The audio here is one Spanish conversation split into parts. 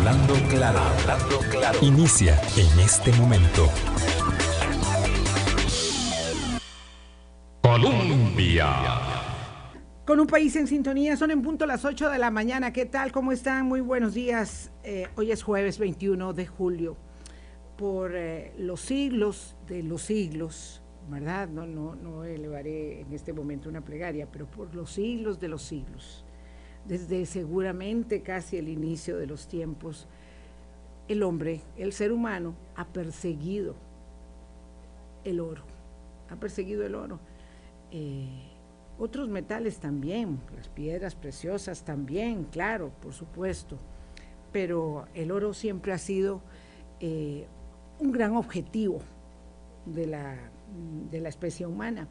Hablando claro, hablando claro. Inicia en este momento. Colombia. Con un país en sintonía, son en punto las 8 de la mañana. ¿Qué tal? ¿Cómo están? Muy buenos días. Eh, hoy es jueves 21 de julio. Por eh, los siglos de los siglos, ¿verdad? No, no, no elevaré en este momento una plegaria, pero por los siglos de los siglos desde seguramente casi el inicio de los tiempos, el hombre, el ser humano, ha perseguido el oro, ha perseguido el oro. Eh, otros metales también, las piedras preciosas también, claro, por supuesto, pero el oro siempre ha sido eh, un gran objetivo de la, de la especie humana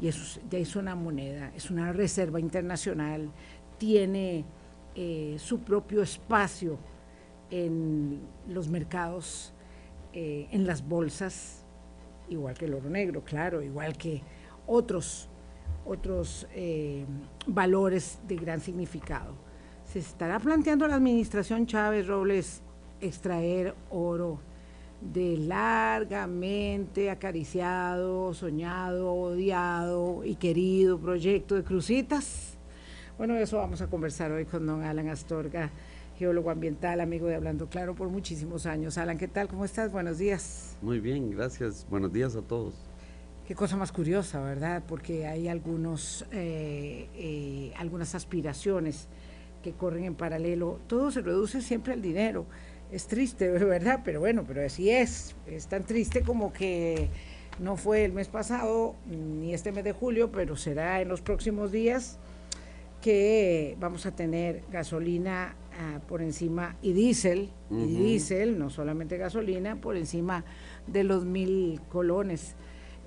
y eso es una moneda, es una reserva internacional, tiene eh, su propio espacio en los mercados, eh, en las bolsas, igual que el oro negro, claro, igual que otros, otros eh, valores de gran significado. Se estará planteando la administración Chávez Robles extraer oro de largamente acariciado, soñado, odiado y querido proyecto de Crucitas bueno, eso vamos a conversar hoy con don Alan Astorga, geólogo ambiental, amigo de Hablando Claro por muchísimos años. Alan, ¿qué tal? ¿Cómo estás? Buenos días. Muy bien, gracias. Buenos días a todos. Qué cosa más curiosa, ¿verdad? Porque hay algunos, eh, eh, algunas aspiraciones que corren en paralelo. Todo se reduce siempre al dinero. Es triste, ¿verdad? Pero bueno, pero así es. Es tan triste como que no fue el mes pasado ni este mes de julio, pero será en los próximos días que vamos a tener gasolina ah, por encima y diésel, y diésel, no solamente gasolina, por encima de los mil colones.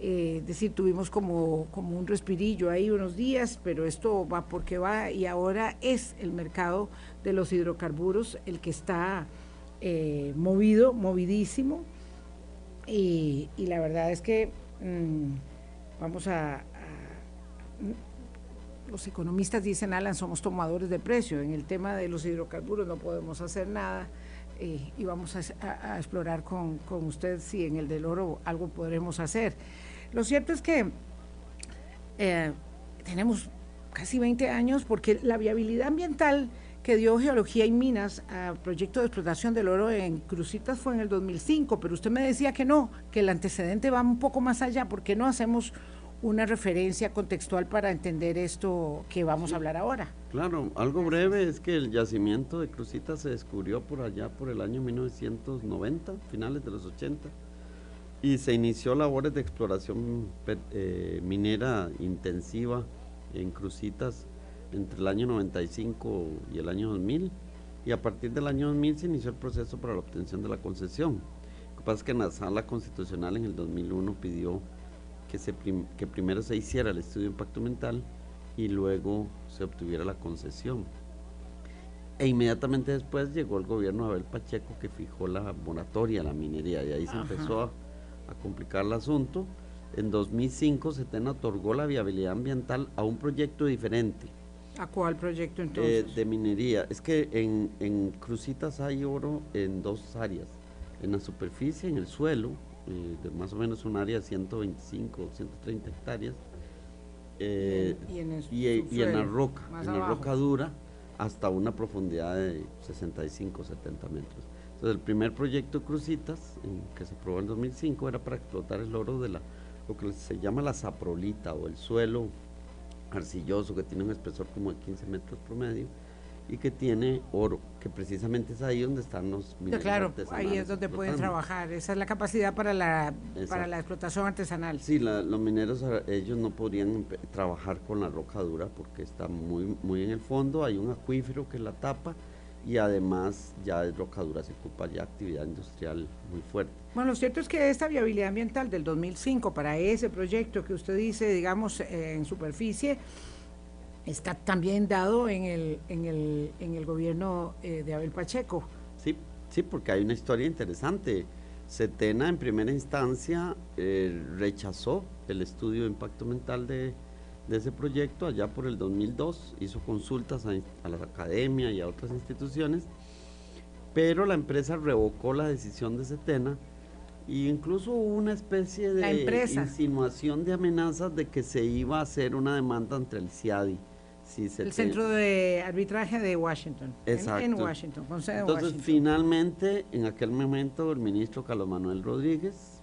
Eh, es decir, tuvimos como, como un respirillo ahí unos días, pero esto va porque va y ahora es el mercado de los hidrocarburos el que está eh, movido, movidísimo. Y, la verdad es que mm, vamos a los economistas dicen, Alan, somos tomadores de precio. En el tema de los hidrocarburos no podemos hacer nada eh, y vamos a, explorar con, usted si en el del oro algo podremos hacer. Lo cierto es que eh, tenemos casi 20 años porque la viabilidad ambiental que dio Geología y Minas al proyecto de explotación del oro en Crucitas fue en el 2005, pero usted me decía que no, que el antecedente va un poco más allá, porque no hacemos una referencia contextual para entender esto que vamos a hablar ahora. Claro, algo breve es que el yacimiento de Crucitas se descubrió por allá por el año 1990, finales de los 80, y se inició labores de exploración eh, minera intensiva en Crucitas entre el año 95 y el año 2000, y a partir del año 2000 se inició el proceso para la obtención de la concesión. Lo que pasa es que en la sala constitucional en el 2001 pidió que, primero se hiciera el estudio de impacto ambiental y luego se obtuviera la concesión. E inmediatamente después llegó el gobierno de Abel Pacheco que fijó la moratoria a la minería y ahí se empezó a, complicar el asunto. En 2005 Setena otorgó la viabilidad ambiental a un proyecto diferente. ¿A cuál proyecto eh, entonces? de minería. Es que en, en Crucitas hay oro en dos áreas, en la superficie, en el suelo, eh, de más o menos un área de 125 130 hectáreas. Eh, y, en la roca, en la roca dura, hasta una profundidad de 65 70 metros. Entonces, el primer proyecto Crucitas, que se aprobó en 2005, era para explotar el oro de la, lo que se llama la saprolita o el suelo arcilloso que tiene un espesor como de 15 metros promedio y que tiene oro, que precisamente es ahí donde están los mineros. Claro, ahí es donde pueden trabajar, esa es la capacidad para la, para la explotación artesanal. Sí, los mineros, ellos no podrían trabajar con la roca dura porque está muy, muy en el fondo, hay un acuífero que la tapa y además ya es roca dura, se ocupa ya actividad industrial muy fuerte. Bueno, lo cierto es que esta viabilidad ambiental del 2005 para ese proyecto que usted dice, digamos, en superficie, está también dado en el, en el, en el gobierno eh, de Abel Pacheco. Sí, sí, porque hay una historia interesante. Setena en primera instancia eh, rechazó el estudio de impacto mental de, ese proyecto allá por el 2002, hizo consultas a, a la academia y a otras instituciones pero la empresa revocó la decisión de Setena y incluso hubo una especie de insinuación de amenazas de que se iba a hacer una demanda entre el CIADI. El Centro de Arbitraje de Washington. Exacto. En, Washington, con sede Entonces, finalmente, en aquel momento, el ministro Carlos Manuel Rodríguez,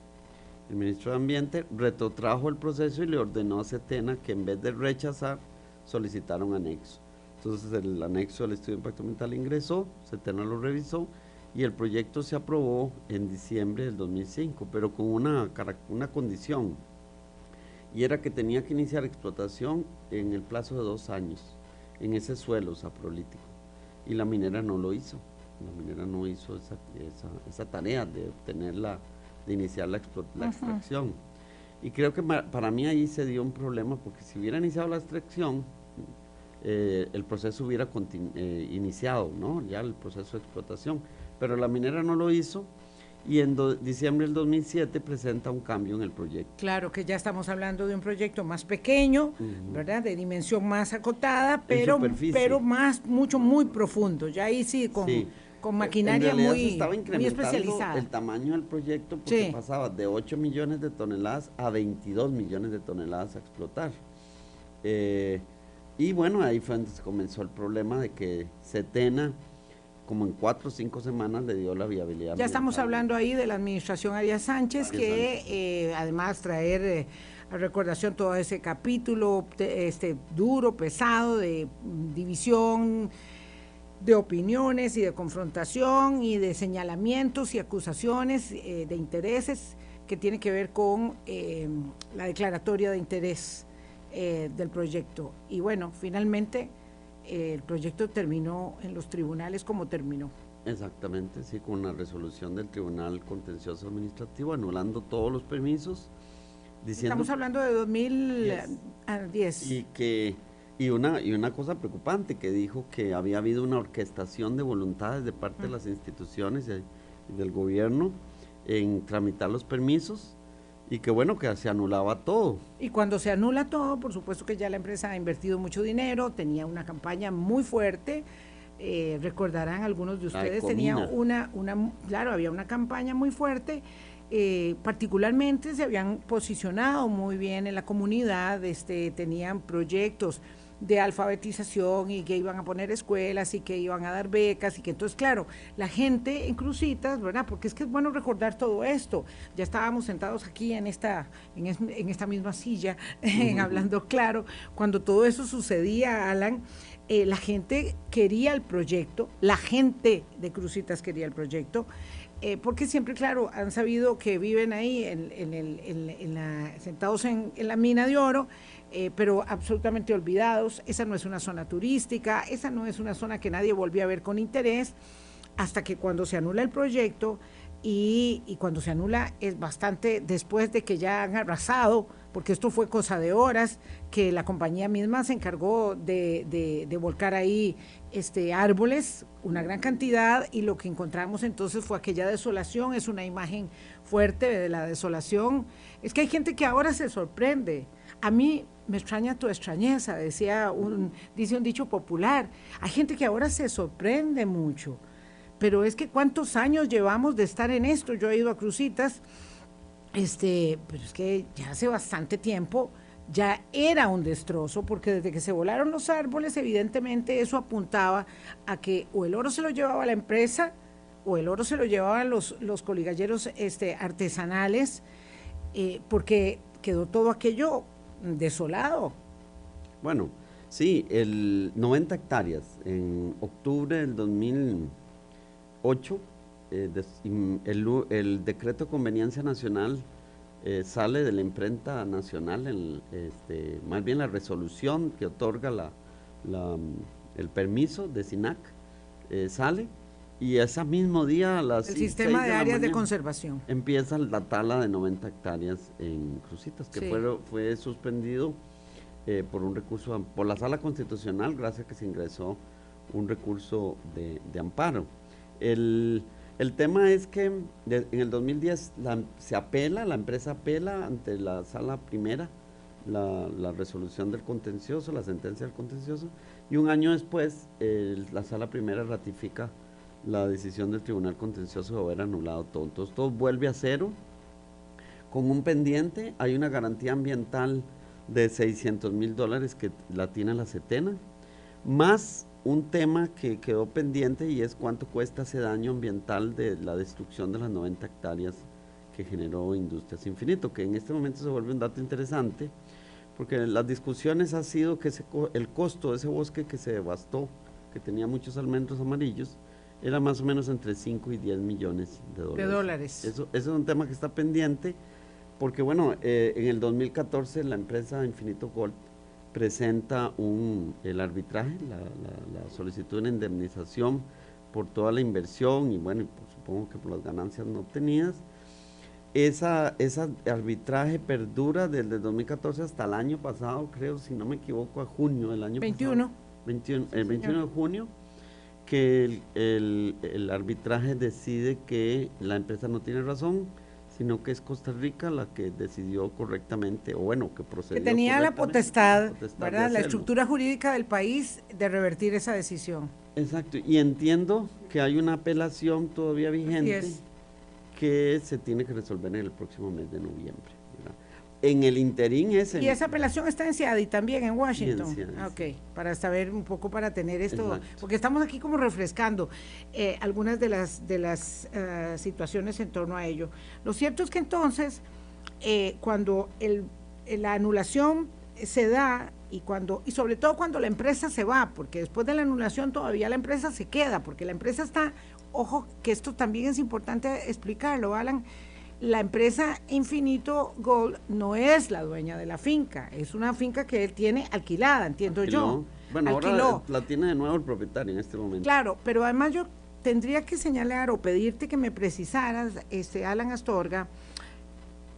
el ministro de Ambiente, retrotrajo el proceso y le ordenó a Setena que en vez de rechazar, solicitara un anexo. Entonces, el anexo del estudio de impacto ambiental ingresó, Setena lo revisó y el proyecto se aprobó en diciembre del 2005, pero con una, una condición, y era que tenía que iniciar explotación en el plazo de dos años, en ese suelo saprolítico, y la minera no lo hizo, la minera no hizo esa, esa, tarea de obtenerla, de iniciar la, extracción. Y creo que para mí ahí se dio un problema, porque si hubiera iniciado la extracción, eh, el proceso hubiera eh, iniciado, ¿no? Ya el proceso de explotación pero la minera no lo hizo y en diciembre del 2007 presenta un cambio en el proyecto. Claro que ya estamos hablando de un proyecto más pequeño, ¿verdad? De dimensión más acotada, pero, pero más, mucho, muy profundo. Ya ahí sí, con, con maquinaria muy, muy, especializada. El tamaño del proyecto porque pasaba de 8 millones de toneladas a 22 millones de toneladas a explotar. Eh, y bueno, ahí fue donde comenzó el problema de que Setena como en cuatro o cinco semanas le dio la viabilidad. Ya estamos hablando ahí de la administración Arias Sánchez, que eh, además traer eh, a recordación todo ese capítulo este duro, pesado de división de opiniones y de confrontación y de señalamientos y acusaciones eh, de intereses que tiene que ver con la declaratoria de interés del proyecto. Y bueno, finalmente el proyecto terminó en los tribunales como terminó. Exactamente, sí, con una resolución del Tribunal Contencioso Administrativo anulando todos los permisos. Diciendo Estamos hablando de 2010. Y que y una y una cosa preocupante que dijo que había habido una orquestación de voluntades de parte de las instituciones y del gobierno en tramitar los permisos y qué bueno que se anulaba todo. Y cuando se anula todo, por supuesto que ya la empresa ha invertido mucho dinero, tenía una campaña muy fuerte. Eh, recordarán algunos de ustedes, tenía una, una, claro, había una campaña muy fuerte. Eh, particularmente se habían posicionado muy bien en la comunidad, este, tenían proyectos de alfabetización y que iban a poner escuelas y que iban a dar becas y que entonces, claro, la gente en Crucitas, ¿verdad? Porque es que es bueno recordar todo esto. Ya estábamos sentados aquí en esta, en, esta misma silla, hablando claro, cuando todo eso sucedía, Alan. Eh, la gente quería el proyecto, la gente de Crucitas quería el proyecto, eh, porque siempre, claro, han sabido que viven ahí en, en, la, sentados en, la mina de oro eh, pero absolutamente olvidados. Esa no es una zona turística, esa no es una zona que nadie volvió a ver con interés, hasta que cuando se anula el proyecto y, cuando se anula es bastante después de que ya han arrasado, porque esto fue cosa de horas, que la compañía misma se encargó de, de, volcar ahí este, árboles, una gran cantidad, y lo que encontramos entonces fue aquella desolación, es una imagen fuerte de la desolación. Es que hay gente que ahora se sorprende. A mí me extraña tu extrañeza, decía un, dice un dicho popular. Hay gente que ahora se sorprende mucho, pero es que cuántos años llevamos de estar en esto. Yo he ido a Crucitas, este, pero es que ya hace bastante tiempo ya era un destrozo, porque desde que se volaron los árboles, evidentemente eso apuntaba a que o el oro se lo llevaba la empresa, o el oro se lo llevaban los, los coligalleros este, artesanales, eh, porque quedó todo aquello desolado. Bueno, sí, el 90 hectáreas. En octubre del 2008, eh, el, decreto de conveniencia nacional eh, sale de la imprenta nacional, este, más bien la resolución que otorga la, el permiso de SINAC eh, sale y ese mismo día las el sistema de, áreas de conservación. empieza la tala de 90 hectáreas en Crucitas que fue, fue suspendido eh, por un recurso por la sala constitucional gracias a que se ingresó un recurso de, amparo. El, tema es que en el 2010 se apela la empresa apela ante la sala primera la, la, resolución del contencioso la sentencia del contencioso y un año después la sala primera ratifica la decisión del Tribunal Contencioso de haber anulado todo. Entonces todo vuelve a cero. Con un pendiente hay una garantía ambiental de 600 mil dólares que la tiene la CETENA, más un tema que quedó pendiente y es cuánto cuesta ese daño ambiental de la destrucción de las 90 hectáreas que generó Industrias Infinito, que en este momento se vuelve un dato interesante, porque las discusiones ha sido que el costo de ese bosque que se devastó, que tenía muchos almendros amarillos, era más o menos entre 5 y 10 millones de dólares. De dólares. Eso, eso es un tema que está pendiente, porque bueno, eh, en el 2014 la empresa Infinito Gold presenta un, el arbitraje, la, la, solicitud de indemnización por toda la inversión y bueno, supongo que por las ganancias no obtenidas. Esa, esa arbitraje perdura desde el 2014 hasta el año pasado, creo, si no me equivoco, a junio del año 21. pasado. 21. el 21 de junio, que el, el arbitraje decide que la empresa no tiene razón, sino que es Costa Rica la que decidió correctamente, o bueno, que procedió. Que tenía la potestad, ¿verdad? La estructura jurídica del país de revertir esa decisión. Exacto, y entiendo que hay una apelación todavía vigente que se tiene que resolver en el próximo mes de noviembre en el interín ese. Y esa apelación está en Seattle también en Washington. Ah, ok, para saber un poco, para tener esto, porque estamos aquí como refrescando eh, algunas de las, de las eh, situaciones en torno a ello. Lo cierto es que entonces, eh, cuando el, la anulación se da y cuando y sobre todo cuando la empresa se va, porque después de la anulación todavía la empresa se queda, porque la empresa está, ojo, que esto también es importante explicarlo, Alan la empresa Infinito Gold no es la dueña de la finca, es una finca que él tiene alquilada, entiendo yo. Bueno, ahora la tiene de nuevo el propietario en este momento. Claro, pero además yo tendría que señalar o pedirte que me precisaras, este Alan Astorga,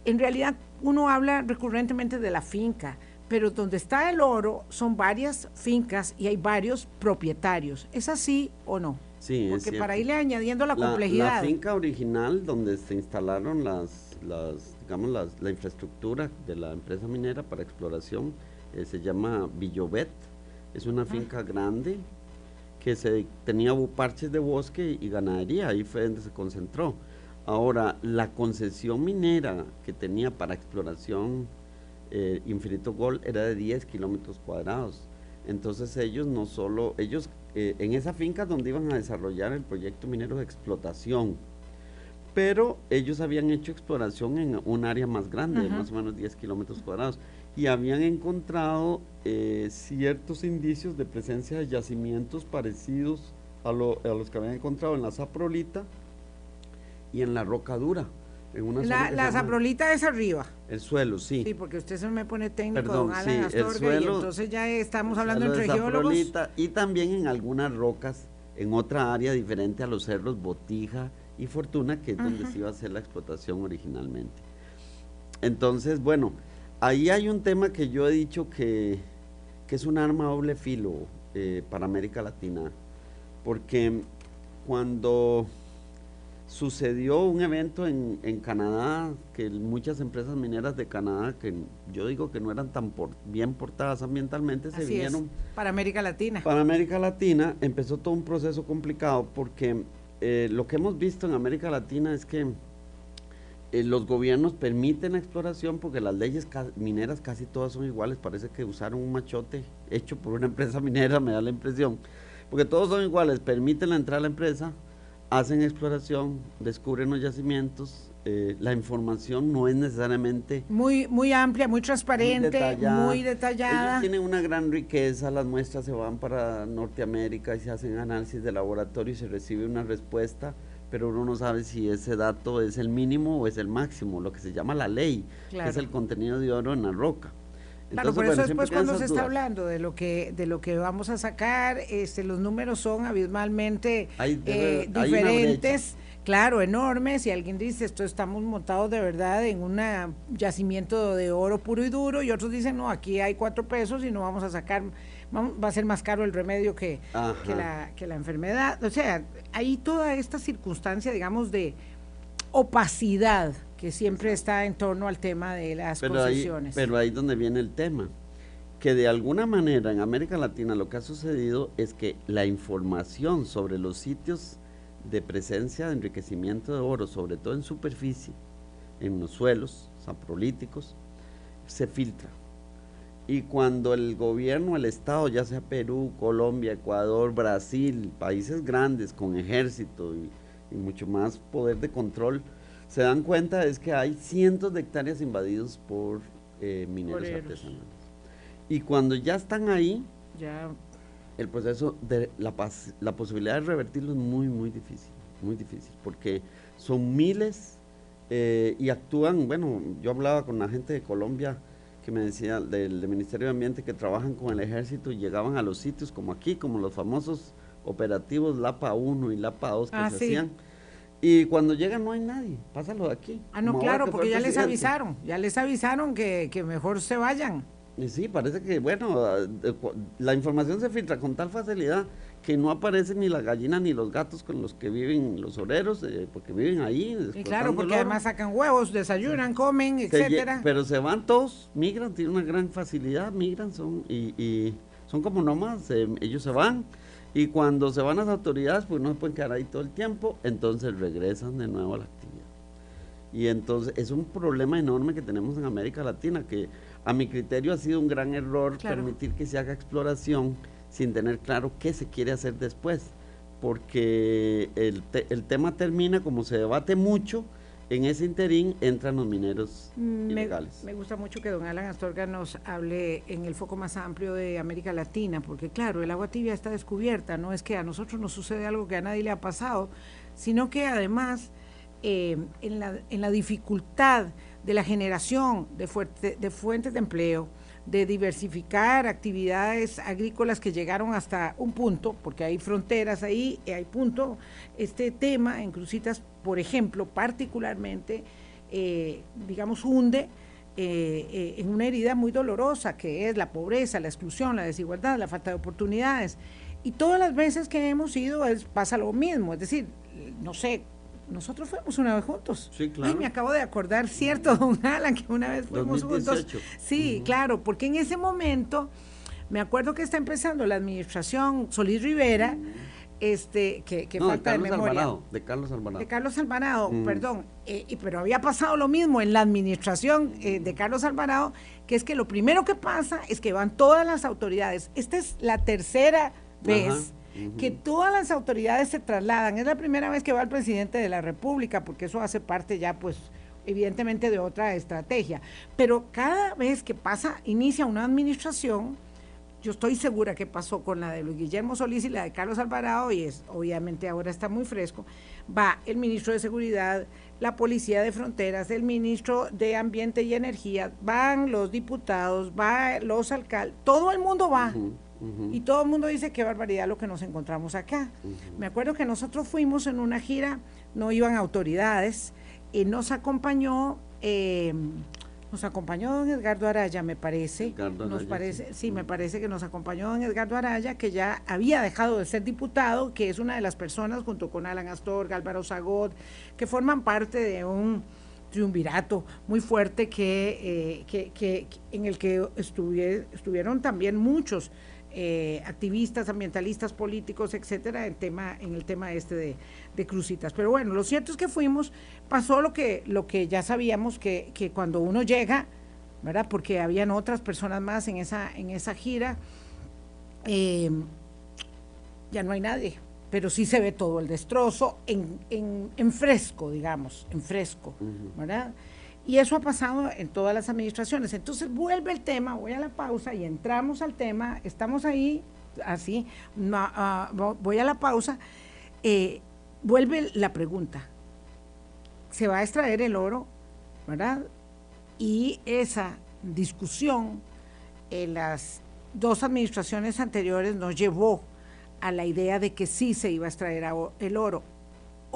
en realidad uno habla recurrentemente de la finca, pero donde está el oro son varias fincas y hay varios propietarios. ¿Es así o no? Sí, Porque para irle añadiendo la, complejidad. La finca original donde se instalaron las, las digamos, las, la infraestructura de la empresa minera para exploración eh, se llama Villobet. Es una ah. finca grande que se tenía parches de bosque y ganadería, ahí fue donde se concentró. Ahora, la concesión minera que tenía para exploración eh, Infinito Gold era de 10 kilómetros cuadrados. Entonces ellos no solo, ellos eh, en esa finca donde iban a desarrollar el proyecto minero de explotación. Pero ellos habían hecho exploración en un área más grande, de más o menos 10 kilómetros cuadrados, y habían encontrado eh, ciertos indicios de presencia de yacimientos parecidos a, a los que habían encontrado en la Zaprolita y en la Roca Dura la, la saprolita es arriba. El suelo, sí. Sí, porque usted se me pone técnico, don Alan Astorga, y entonces ya estamos hablando entre geólogos. Y también en algunas rocas, en otra área diferente a los cerros Botija y Fortuna, que es donde se iba a hacer la explotación originalmente. Entonces, bueno, ahí hay un tema que yo he dicho que, que es un arma doble filo eh, para América Latina, porque cuando sucedió un evento en, en, Canadá que muchas empresas mineras de Canadá, que yo digo que no eran tan bien portadas ambientalmente, se vinieron... para América Latina. Para América Latina. Empezó todo un proceso complicado porque eh, lo que hemos visto en América Latina es que eh, los gobiernos permiten la exploración porque las leyes mineras casi todas son iguales, parece que usaron un machote hecho por una empresa minera, me da la impresión, porque todos son iguales, permiten la entrada a la empresa, hacen exploración, descubren los yacimientos, eh, la información no es necesariamente muy muy amplia, muy transparente, muy detallada. Ellos tienen una gran riqueza, las muestras se van para Norteamérica y se hacen análisis de laboratorio y se recibe una respuesta, pero uno no sabe si ese dato es el mínimo o es el máximo, lo que se llama la ley, que es el contenido de oro en la roca. Claro, por eso después cuando se está hablando de lo que de lo que vamos a sacar, este, los números son abismalmente eh, diferentes, claro, enormes. Y alguien dice esto estamos montados de verdad en un yacimiento de oro puro y duro, y otros dicen no, aquí hay cuatro pesos y no vamos a sacar, va a ser más caro el remedio que, que la, que la enfermedad. O sea, hay toda esta circunstancia, digamos, de opacidad que siempre está en torno al tema de las pero concesiones. pero ahí es donde viene el tema, que de alguna manera en América Latina lo que ha sucedido es que la información sobre los sitios de presencia de enriquecimiento de oro, sobre todo en superficie, en los suelos saprolíticos, se filtra. Y cuando el gobierno, el Estado, ya sea Perú, Colombia, Ecuador, Brasil, países grandes con ejército y, mucho más poder de control, se dan cuenta es que hay cientos de hectáreas invadidos por eh, mineros artesanales. Y cuando ya están ahí, ya. el proceso de la, la posibilidad de revertirlo es muy, muy difícil, muy difícil, porque son miles eh, y actúan, bueno, yo hablaba con la gente de Colombia que me decía del, Ministerio de Ambiente que trabajan con el ejército y llegaban a los sitios como aquí, como los famosos operativos LAPA 1 y LAPA 2 que ah, se hacían. Y cuando llegan no hay nadie, pásalo de aquí. Ah, no, claro, porque ya les avisaron, ya les avisaron que, que mejor se vayan. Y sí, parece que, bueno, la información se filtra con tal facilidad que no aparecen ni las gallinas ni los gatos con los que viven los oreros, eh, porque viven ahí. Y claro, porque además sacan huevos, desayunan, comen, etcétera. Pero se van todos, migran, tienen una gran facilidad, migran, son y, son como nómadas, ellos se van y cuando se van las autoridades, pues no se pueden quedar ahí todo el tiempo, entonces regresan de nuevo a la actividad. Y entonces es un problema enorme que tenemos en América Latina, que a mi criterio ha sido un gran error permitir que se haga exploración sin tener claro qué se quiere hacer después, porque el, el tema termina como se debate mucho, en ese interín entran los mineros mm, ilegales. Me gusta mucho que don Alan Astorga nos hable en el foco más amplio de América Latina, porque claro, el agua tibia está descubierta, no es que a nosotros nos sucede algo que a nadie le ha pasado, sino que además eh, en, la, en la dificultad de la generación de, de fuentes de empleo, de diversificar actividades agrícolas que llegaron hasta un punto, porque hay fronteras ahí, hay punto. Este tema en Crucitas, por ejemplo, particularmente, eh, digamos, hunde eh, eh, en una herida muy dolorosa, que es la pobreza, la exclusión, la desigualdad, la falta de oportunidades. Y todas las veces que hemos ido es, pasa lo mismo, es decir, no sé, nosotros fuimos una vez juntos. Sí, claro. Ay, me acabo de acordar, cierto, don Alan, que una vez fuimos juntos. Sí, claro, porque en ese momento, me acuerdo que está empezando la administración Solís Rivera, este, que, que falta de, memoria. Alvarado, de Carlos Alvarado. De Carlos Alvarado, perdón. Eh, pero había pasado lo mismo en la administración eh, de Carlos Alvarado, que es que lo primero que pasa es que van todas las autoridades. Esta es la tercera vez que todas las autoridades se trasladan. Es la primera vez que va el presidente de la República, porque eso hace parte ya, pues, evidentemente de otra estrategia. Pero cada vez que pasa, inicia una administración, yo estoy segura que pasó con la de Luis Guillermo Solís y la de Carlos Alvarado, y es, obviamente ahora está muy fresco, va el ministro de Seguridad, la Policía de Fronteras, el ministro de Ambiente y Energía, van los diputados, va los alcaldes, todo el mundo va. Y todo el mundo dice qué barbaridad lo que nos encontramos acá. Me acuerdo que nosotros fuimos en una gira, no iban autoridades, y nos acompañó, eh, nos acompañó don Edgardo Araya, me parece. nos parece, sí. me parece que nos acompañó don Edgardo Araya, que ya había dejado de ser diputado, que es una de las personas, junto con Alan Astor, Álvaro Zagot, que forman parte de un triunvirato muy fuerte que, eh, que, en el que estuvieron también muchos eh, activistas, ambientalistas, políticos, etcétera, en, tema, en el tema este de, crucitas. Pero bueno, lo cierto es que fuimos, pasó lo que, lo que ya sabíamos que, que cuando uno llega, ¿verdad? Porque habían otras personas más en esa, en esa gira, eh, ya no hay nadie, pero sí se ve todo el destrozo en, en, en fresco, digamos, en fresco, ¿verdad? Y eso ha pasado en todas las administraciones. Entonces vuelve el tema, voy a la pausa y entramos al tema, estamos ahí, así, ah, voy a la pausa, eh, vuelve la pregunta, ¿se va a extraer el oro? ¿Verdad? Y esa discusión en las dos administraciones anteriores nos llevó a la idea de que sí se iba a extraer el oro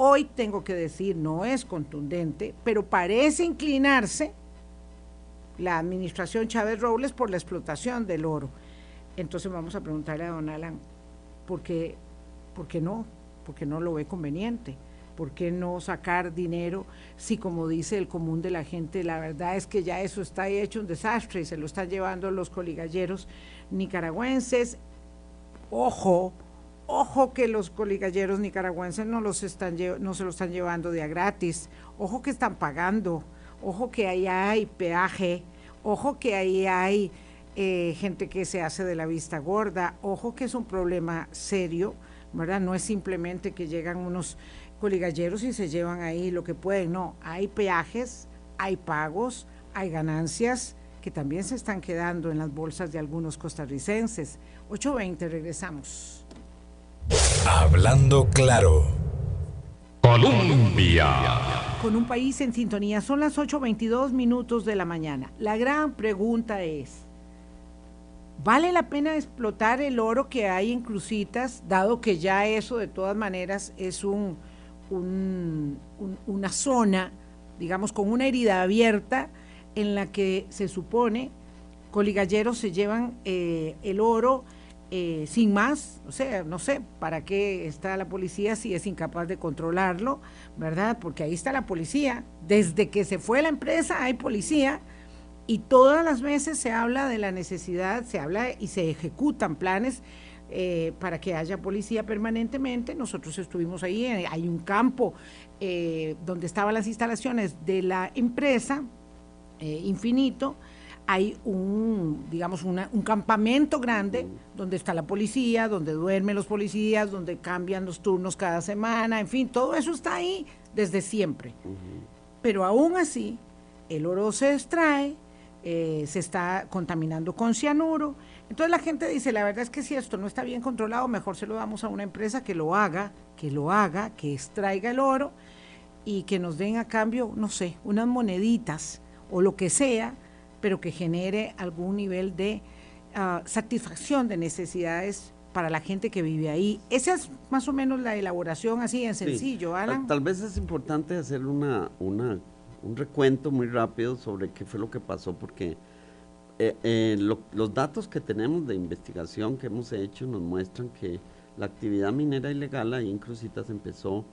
Hoy tengo que decir, no es contundente, pero parece inclinarse la administración Chávez Robles por la explotación del oro. Entonces vamos a preguntarle a don Alan, ¿por qué, por qué no? ¿Por qué no lo ve conveniente? ¿Por qué no sacar dinero si, como dice el común de la gente, la verdad es que ya eso está hecho un desastre y se lo están llevando los coligalleros nicaragüenses? Ojo, Ojo que los coligalleros nicaragüenses no, los están, no se lo están llevando de a gratis. Ojo que están pagando. Ojo que ahí hay peaje. Ojo que ahí hay eh, gente que se hace de la vista gorda. Ojo que es un problema serio, ¿verdad? No es simplemente que llegan unos coligalleros y se llevan ahí lo que pueden. No, hay peajes, hay pagos, hay ganancias que también se están quedando en las bolsas de algunos costarricenses. 8.20, regresamos. Hablando claro. Colombia. Con un país en sintonía, son las 8.22 minutos de la mañana. La gran pregunta es, ¿vale la pena explotar el oro que hay en Crucitas, dado que ya eso de todas maneras es un, una zona, digamos, con una herida abierta en la que se supone coligalleros se llevan eh, el oro, eh, sin más, o sea, no sé para qué está la policía si es incapaz de controlarlo, ¿verdad? Porque ahí está la policía. Desde que se fue la empresa hay policía y todas las veces se habla de la necesidad, se habla y se ejecutan planes eh, para que haya policía permanentemente. Nosotros estuvimos ahí, eh, hay un campo donde estaban las instalaciones de la empresa, infinito, hay un, digamos, un campamento grande donde está la policía, donde duermen los policías, donde cambian los turnos cada semana, en fin, todo eso está ahí desde siempre. Pero aún así, el oro se extrae, eh, se está contaminando con cianuro. Entonces la gente dice, la verdad es que si esto no está bien controlado, mejor se lo damos a una empresa que lo haga, que lo haga, que extraiga el oro y que nos den a cambio, no sé, unas moneditas o lo que sea pero que genere algún nivel de ah, satisfacción de necesidades para la gente que vive ahí. Esa es más o menos la elaboración así en sencillo, Alan. Tal, vez es importante hacer una, una, un recuento muy rápido sobre qué fue lo que pasó, porque eh, eh, los datos que tenemos de investigación que hemos hecho nos muestran que la actividad minera ilegal ahí en Crucitas empezó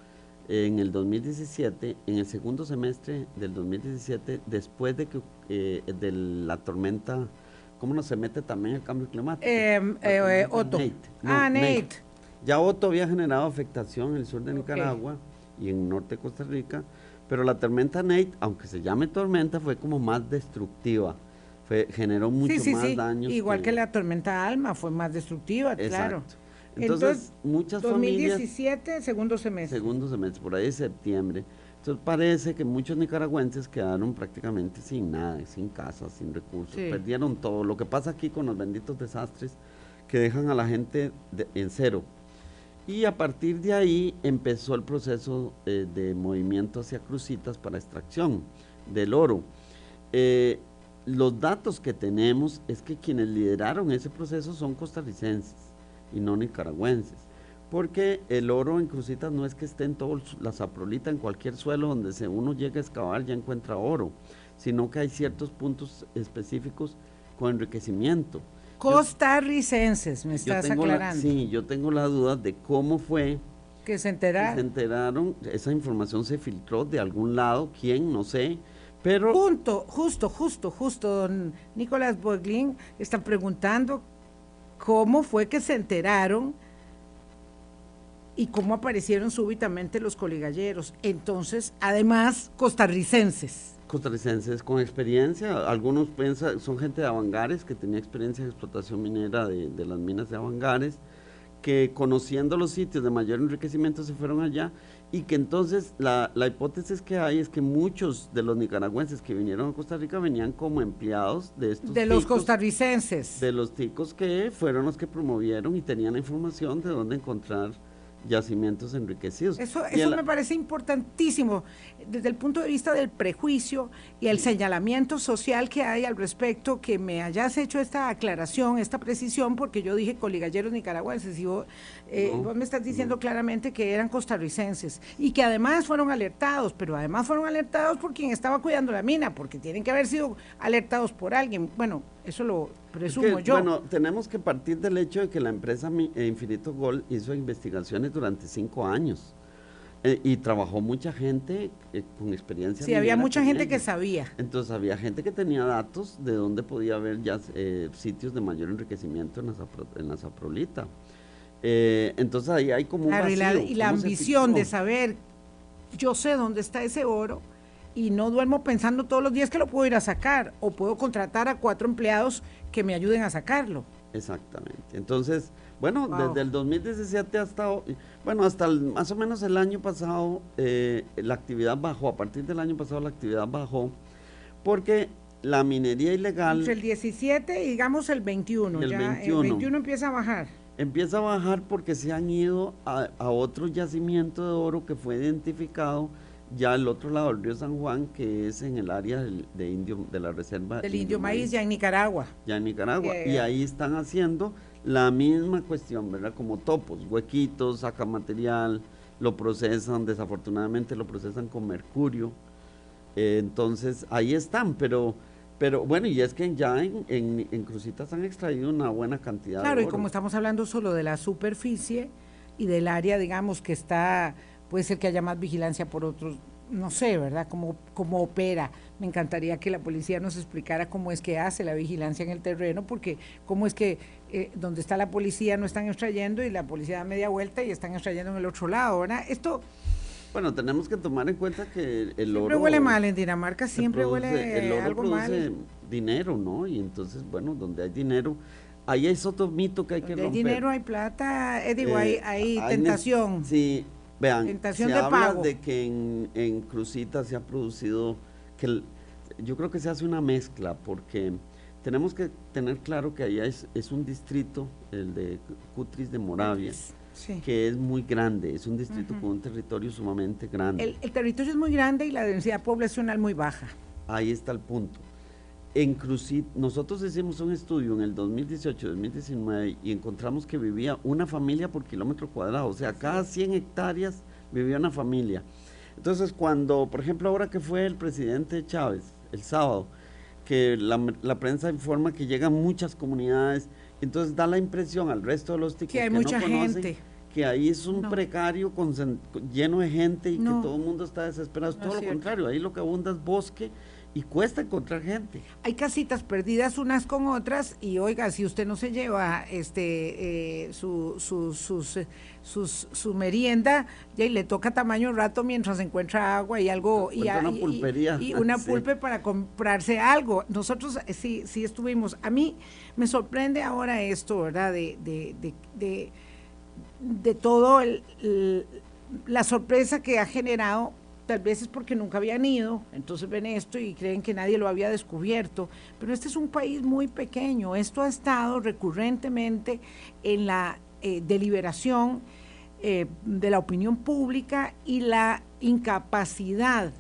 en el 2017, en el segundo semestre del 2017, después de que eh, de la tormenta, ¿cómo no se mete también el cambio climático? Eh, eh, Otto. ah, Nate. Ya Otto había generado afectación en el sur de Nicaragua y en norte de Costa Rica, pero la tormenta Nate, aunque se llame tormenta, fue como más destructiva. Fue, generó mucho más sí. daños. Igual que, la tormenta Alma fue más destructiva, claro. Entonces, muchas 2017, segundo semestre. Segundo semestre, por ahí de septiembre. Entonces parece que muchos nicaragüenses quedaron prácticamente sin nada, sin casa, sin recursos, perdieron todo. Lo que pasa aquí con los benditos desastres que dejan a la gente en cero. Y a partir de ahí empezó el proceso eh, de movimiento hacia crucitas para extracción del oro. Eh, los datos que tenemos es que quienes lideraron ese proceso son costarricenses y no nicaragüenses. Porque el oro en Crucitas no es que esté en todo la saprolita, en cualquier suelo donde se uno llega a excavar ya encuentra oro, sino que hay ciertos puntos específicos con enriquecimiento. Costarricenses, me estás aclarando. sí, yo tengo la duda de cómo fue que se enteraron. se enteraron, esa información se filtró de algún lado, quién, no sé. Pero Junto, justo, justo, justo, don Nicolás Boglin está preguntando cómo fue que se enteraron y cómo aparecieron súbitamente los coligalleros. Entonces, además, costarricenses. Costarricenses con experiencia, algunos piensan, son gente de Avangares que tenía experiencia en explotación minera de, de las minas de Avangares, que conociendo los sitios de mayor enriquecimiento se fueron allá y que entonces la, la, hipótesis que hay es que muchos de los nicaragüenses que vinieron a Costa Rica venían como empleados de estos de los costarricenses. de los ticos que fueron los que promovieron y tenían la información de dónde encontrar yacimientos enriquecidos. Eso, eso me parece importantísimo desde el punto de vista del prejuicio y el señalamiento social que hay al respecto, que me hayas hecho esta aclaración, esta precisión, porque yo dije coligalleros nicaragüenses y vos, eh, vos me estás diciendo claramente que eran costarricenses y que además fueron alertados, pero además fueron alertados por quien estaba cuidando la mina, porque tienen que haber sido alertados por alguien. Bueno, eso lo presumo yo. Bueno, tenemos que partir del hecho de que la empresa eh, Infinito Gold hizo investigaciones durante cinco años. Eh, y trabajó mucha gente eh, con experiencia. Sí, había mucha gente que sabía. Entonces había gente que tenía datos de dónde podía haber ya sitios de mayor enriquecimiento en la, en la Zaprolita. Eh, entonces ahí hay como un Claro, y la, vacío, y la ¿cómo se ambición de saber, yo sé dónde está ese oro y no duermo pensando todos los días que lo puedo ir a sacar o puedo contratar a cuatro empleados que me ayuden a sacarlo. Exactamente. Entonces, bueno, Wow. desde el 2017 hasta, bueno, hasta el- más o menos el año pasado, eh, la actividad bajó, a partir del año pasado la actividad bajó, porque la minería ilegal el 17 y digamos el 21, El ya 21. el 21 empieza a bajar. empieza a bajar porque se han ido a, a otro yacimiento de oro que fue identificado ya al otro lado del río San Juan, que es en el área del, de, indio, de la reserva Del indio maíz ya en Nicaragua. ya en Nicaragua. Y ahí están haciendo la misma cuestión, ¿verdad? Como topos, huequitos, saca material, lo procesan, desafortunadamente lo procesan con mercurio. Eh, entonces ahí están, pero, pero bueno, y es que ya en, en, en Crucitas han extraído una buena cantidad Claro, de y oro. como estamos hablando solo de la superficie y del área, digamos, que está, puede ser que haya más vigilancia por otros, no sé, ¿verdad? Cómo, cómo opera. Me encantaría que la policía nos explicara cómo es que hace la vigilancia en el terreno, porque cómo es que eh, donde está la policía no están extrayendo y la policía da media vuelta y están extrayendo en el otro lado, ¿verdad? Esto Bueno, tenemos que tomar en cuenta que el siempre oro... huele mal en Dinamarca, siempre produce- huele el oro algo produce mal. dinero, ¿no? Y entonces, bueno, donde hay dinero, ahí es otro mito que hay que Donde hay romper. dinero, hay plata, eh, digo, hay, Eh, hay ne- tentación. Sí, vean, Tentación se de habla pago. de que en, en Crucita se ha producido, que el- yo creo que se hace una mezcla, porque tenemos que tener claro que allá es, es un distrito, el de Cutris de Moravia, Sí. que es muy grande, es un distrito con un territorio sumamente grande. El, el territorio es muy grande y la densidad poblacional muy baja. Ahí está el punto. En Crucit, nosotros hicimos un estudio en el 2018-2019 y encontramos que vivía una familia por kilómetro cuadrado, o sea, cada 100 hectáreas vivía una familia. Entonces, cuando, por ejemplo, ahora que fue el presidente Chávez, el sábado, que la, la prensa informa que llegan muchas comunidades, entonces da la impresión al resto de los ticos Que hay no mucha conocen gente. que ahí es un No. precario lleno de gente y No. que todo el mundo está desesperado. Es No todo es lo cierto. contrario, ahí lo que abunda es bosque y cuesta encontrar gente. Hay casitas perdidas unas con otras y oiga, si usted no se lleva este eh, su, su, sus, eh, sus- su merienda, ya y le toca tamaño rato mientras encuentra agua y algo y, una y- pulpería, y una sí. pulpe para comprarse algo. Nosotros eh, sí, sí estuvimos. A mí me sorprende ahora esto, ¿verdad? De, de, de, de, de todo el- el- la sorpresa que ha generado, tal vez es porque nunca habían ido, entonces ven esto y creen que nadie lo había descubierto, pero este es un país muy pequeño, esto ha estado recurrentemente en la eh, deliberación eh, de la opinión pública y la incapacidad,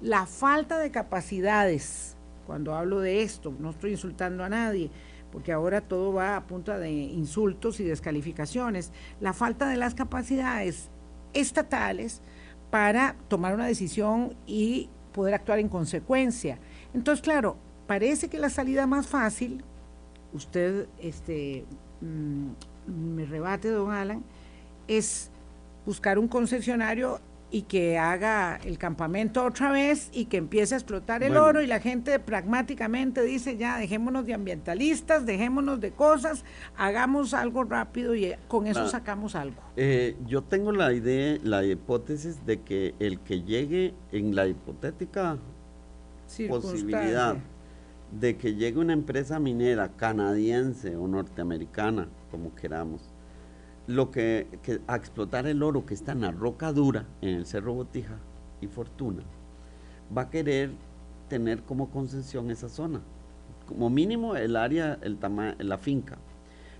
la falta de capacidades, cuando hablo de esto, no estoy insultando a nadie, porque ahora todo va a punta de insultos y descalificaciones, la falta de las capacidades estatales para tomar una decisión y poder actuar en consecuencia. Entonces, claro, parece que la salida más fácil, usted este, mm, me rebate, don Alan, es buscar un concesionario y que haga el campamento otra vez y que empiece a explotar el Bueno. oro y la gente pragmáticamente dice ya dejémonos de ambientalistas, dejémonos de cosas, hagamos algo rápido y eh, con eso sacamos algo. Eh, yo tengo la idea, la hipótesis de que el que llegue en la hipotética posibilidad de que llegue una empresa minera canadiense o norteamericana, como queramos, lo que, que a explotar el oro que está en la roca dura, en el Cerro Botija y Fortuna, va a querer tener como concesión esa zona, como mínimo el área, el tama- la finca.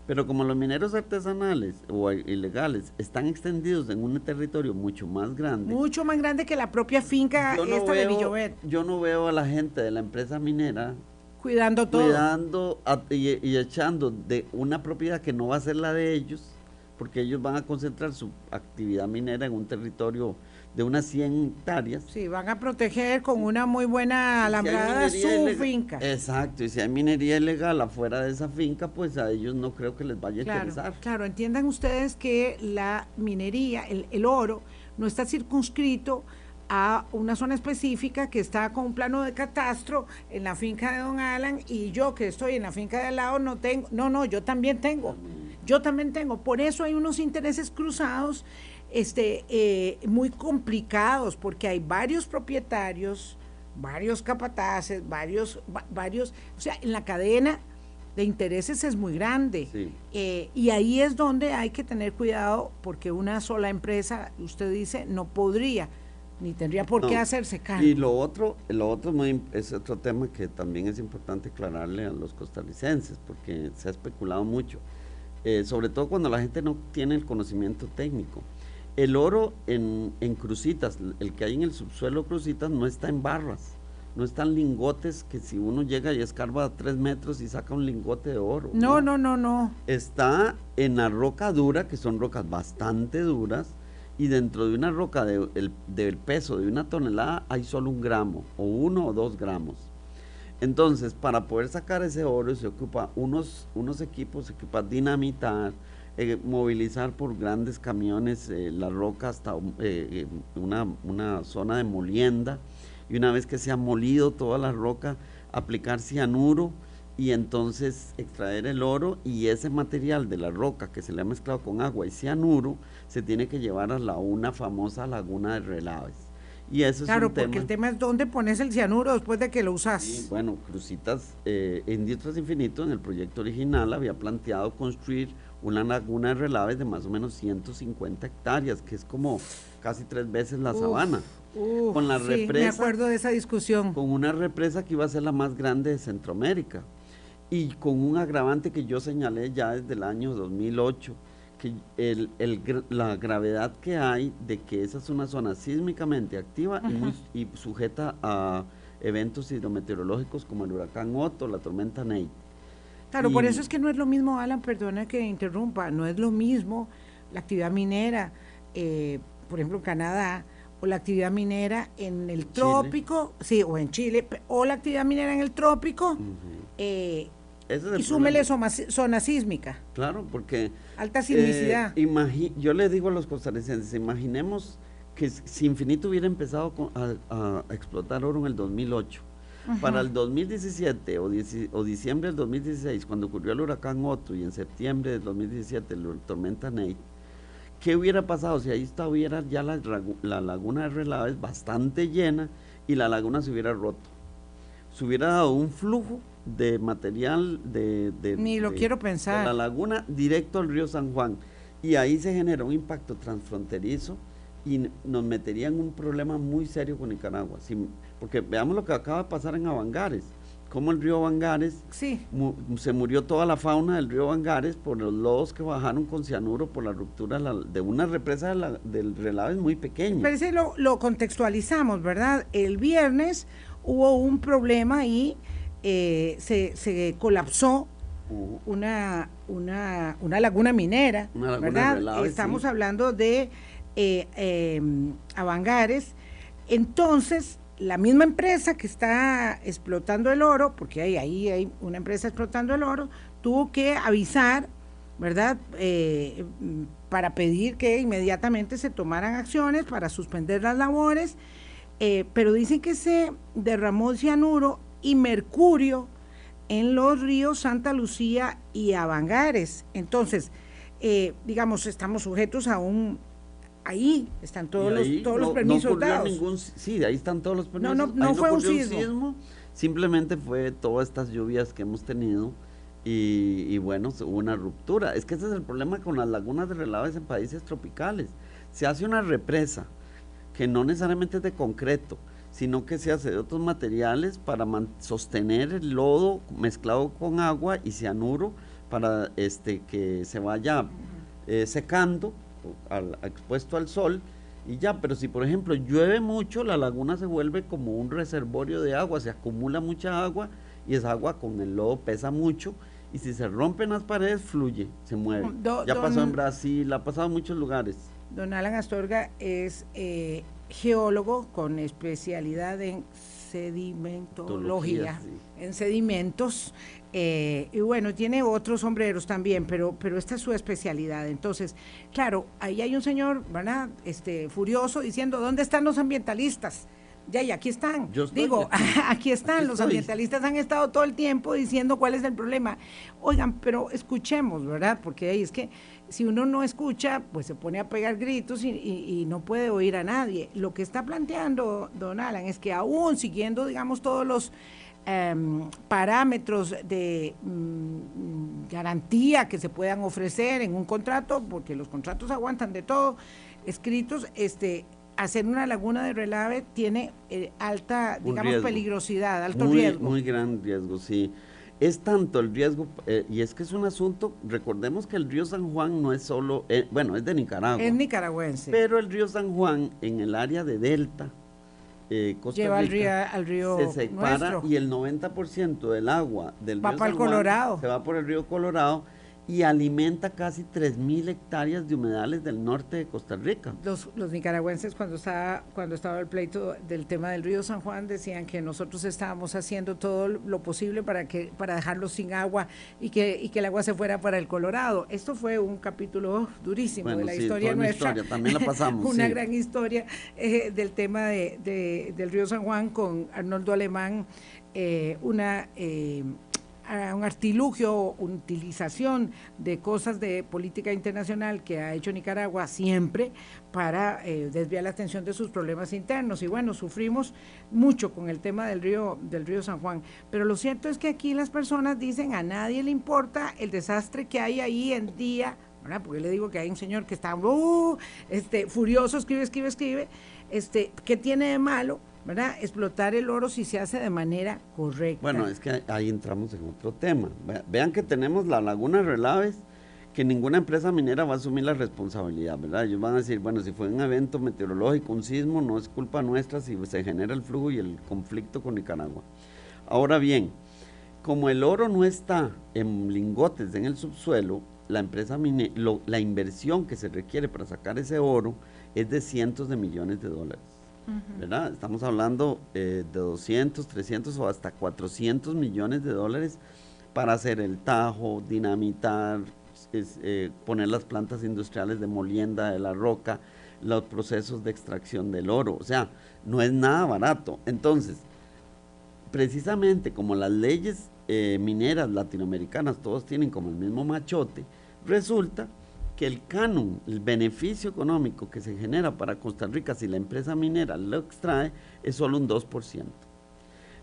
Pero como los mineros artesanales o ilegales están extendidos en un territorio mucho más grande, Mucho más grande que la propia finca no, esta de veo, Villovet, yo no veo a la gente de la empresa minera cuidando todo. cuidando a- y, y echando de una propiedad que no va a ser la de ellos, porque ellos van a concentrar su actividad minera en un territorio de unas 100 hectáreas. Sí, van a proteger con una muy buena Y si alambrada su finca. Exacto, y si hay minería ilegal afuera de esa finca, pues a ellos no creo que les vaya a Claro, interesar. claro, entiendan ustedes que la minería, el, el oro, no está circunscrito a una zona específica que está con un plano de catastro en la finca de Don Alan y yo que estoy en la finca de al lado no tengo, no, no, yo también tengo. Yo también tengo. Por eso hay unos intereses cruzados este, eh, muy complicados, porque hay varios propietarios, varios capataces, varios, varios, o sea, en la cadena de intereses es muy grande. Eh, y ahí es donde hay que tener cuidado, porque una sola empresa, usted dice, no podría ni tendría por qué hacerse cargo. Y lo otro, lo otro es otro tema que también es importante aclararle a los costarricenses, porque se ha especulado mucho, eh, sobre todo cuando la gente no tiene el conocimiento técnico. El oro en, en crucitas, el que hay en el subsuelo crucitas, no está en barras, no están lingotes que si uno llega y escarba a tres metros y saca un lingote de oro. No, no, no, no. Está en la roca dura, que son rocas bastante duras, y dentro de una roca del peso de una tonelada hay solo un gramo o uno o dos gramos. Entonces, para poder sacar ese oro se ocupa unos, unos equipos, se ocupa dinamitar, eh, movilizar por grandes camiones eh, la roca hasta eh, una, una zona de molienda y una vez que se ha molido toda la roca, aplicar cianuro y entonces extraer el oro y ese material de la roca que se le ha mezclado con agua y cianuro se tiene que llevar a la una famosa laguna de Relaves. Y eso claro, es un porque el tema es dónde pones el cianuro después de que lo usas. bueno, Crucitas, eh, Industries Infinito en el proyecto original había planteado construir una laguna de relaves de más o menos 150 hectáreas, que es como casi tres veces la sabana. con la represa. Me acuerdo de esa discusión. Con una represa que iba a ser la más grande de Centroamérica y con un agravante que yo señalé ya desde el año 2008, que el, la gravedad que hay de que esa es una zona sísmicamente activa y, sujeta a eventos hidrometeorológicos como el huracán Otto, la tormenta Nate. Claro, por eso es que no es lo mismo, Alan, perdona que interrumpa, no es lo mismo la actividad minera, eh, por ejemplo, en Canadá, o la actividad minera en el trópico, sí, o en Chile, o la actividad minera en el trópico, eh, y súmele zona, sísmica. Claro, porque... Alta sismicidad. Eh, yo le digo a los costarricenses, imaginemos que si Infinito hubiera empezado a, explotar oro en el 2008, para el 2017 o, o, diciembre del 2016, cuando ocurrió el huracán Otto y en septiembre del 2017 la tormenta Nate, ¿qué hubiera pasado si ahí estuviera ya la, la laguna de Relaves bastante llena y la laguna se hubiera roto? Se hubiera dado un flujo de material de, Ni lo quiero pensar. la laguna directo al río San Juan. Y ahí se genera un impacto transfronterizo y nos metería en un problema muy serio con Nicaragua. porque veamos lo que acaba de pasar en Avangares. Como el río Avangares sí. se murió toda la fauna del río Avangares por los lodos que bajaron con cianuro por la ruptura de una represa del relave muy pequeño. Pero si lo, lo contextualizamos, ¿verdad? El viernes hubo un problema ahí eh, se, colapsó una, una, una, laguna minera, ¿verdad? Estamos hablando de eh, em, Avangares. Entonces, la misma empresa que está explotando el oro, porque ahí, ahí hay una empresa explotando el oro, tuvo que avisar, ¿verdad? Eh, para pedir que inmediatamente se tomaran acciones para suspender las labores, eh, pero dicen que se derramó cianuro y mercurio en los ríos Santa Lucía y Avangares. Entonces, eh, digamos, estamos sujetos a un... Ahí están todos los, todos los permisos dados. sí, ahí están todos los permisos. No, no, no fue un sismo. Simplemente fue todas estas lluvias que hemos tenido y, y, bueno, hubo una ruptura. Es que ese es el problema con las lagunas de relaves en países tropicales. Se hace una represa que no necesariamente es de concreto, sino que se hace de otros materiales para sostener el lodo mezclado con agua y cianuro para este, que se vaya eh, secando, al, expuesto al sol y ya, pero si por ejemplo llueve mucho, la laguna se vuelve como un reservorio de agua, se acumula mucha agua y esa agua con el lodo pesa mucho y si se rompen las paredes fluye, se mueve. ya pasó en Brasil, ha pasado en muchos lugares. Don Alan Astorga es eh, geólogo con especialidad en sedimentología, en sedimentos, eh, y bueno, tiene otros sombreros también, pero, pero esta es su especialidad. Entonces, claro, ahí hay un señor, ¿verdad? Este, furioso diciendo, ¿dónde están los ambientalistas? Ya, y aquí están. Digo, aquí, están. los ambientalistas han estado todo el tiempo diciendo cuál es el problema. Oigan, pero escuchemos, ¿verdad? Porque ahí es que si uno no escucha, pues se pone a pegar gritos y, no puede oír a nadie. Lo que está planteando Don Alan es que aún siguiendo, digamos, todos los em, parámetros de mm, garantía que se puedan ofrecer en un contrato, porque los contratos aguantan de todo, escritos, este, hacer una laguna de relave tiene eh, alta, digamos, peligrosidad, alto riesgo. Muy gran riesgo, sí. Es tanto el riesgo, eh, y es que es un asunto, recordemos que el río San Juan no es solo, eh, bueno, es de Nicaragua. Es nicaragüense. Pero el río San Juan, en el área de Delta, Costa Lleva Rica, al río, se separa y el 90% del agua del río San Colorado. se va por el río Colorado y alimenta casi 3.000 hectáreas de humedales del norte de Costa Rica. Los, los nicaragüenses cuando estaba, cuando estaba el pleito del tema del río San Juan decían que nosotros estábamos haciendo todo lo posible para, que, para dejarlo sin agua y que, y que el agua se fuera para el Colorado. Esto fue un capítulo durísimo de la historia nuestra. Historia, también la pasamos. una gran historia eh, del tema de, del río San Juan con Arnoldo Alemán, eh, una... Eh, un artilugio, utilización de cosas de política internacional que ha hecho Nicaragua siempre para eh, desviar la atención de sus problemas internos. Y bueno, sufrimos mucho con el tema del río, del río San Juan. Pero lo cierto es que aquí las personas dicen a nadie le importa el desastre que hay ahí en día, ¿verdad? porque le digo que hay un señor que está uh, este, furioso, escribe, escribe, escribe, este, ¿qué tiene de malo? ¿Verdad? Explotar el oro si se hace de manera correcta. Bueno, es que ahí entramos en otro tema. Vean que tenemos la laguna Relaves, que ninguna empresa minera va a asumir la responsabilidad, ¿verdad? Ellos van a decir, bueno, si fue un evento meteorológico, un sismo, no es culpa nuestra si se genera el flujo y el conflicto con Nicaragua. Ahora bien, como el oro no está en lingotes en el subsuelo, la empresa minera, la inversión que se requiere para sacar ese oro es de cientos de millones de dólares. ¿Verdad? Estamos hablando eh, de 200, 300 o hasta 400 millones de dólares para hacer el tajo, dinamitar, eh, poner las plantas industriales de molienda de la roca, los procesos de extracción del oro. O sea, no es nada barato. Entonces, precisamente como las leyes eh, mineras latinoamericanas todos tienen como el mismo machote, resulta que el canon, el beneficio económico que se genera para Costa Rica si la empresa minera lo extrae es solo un 2%.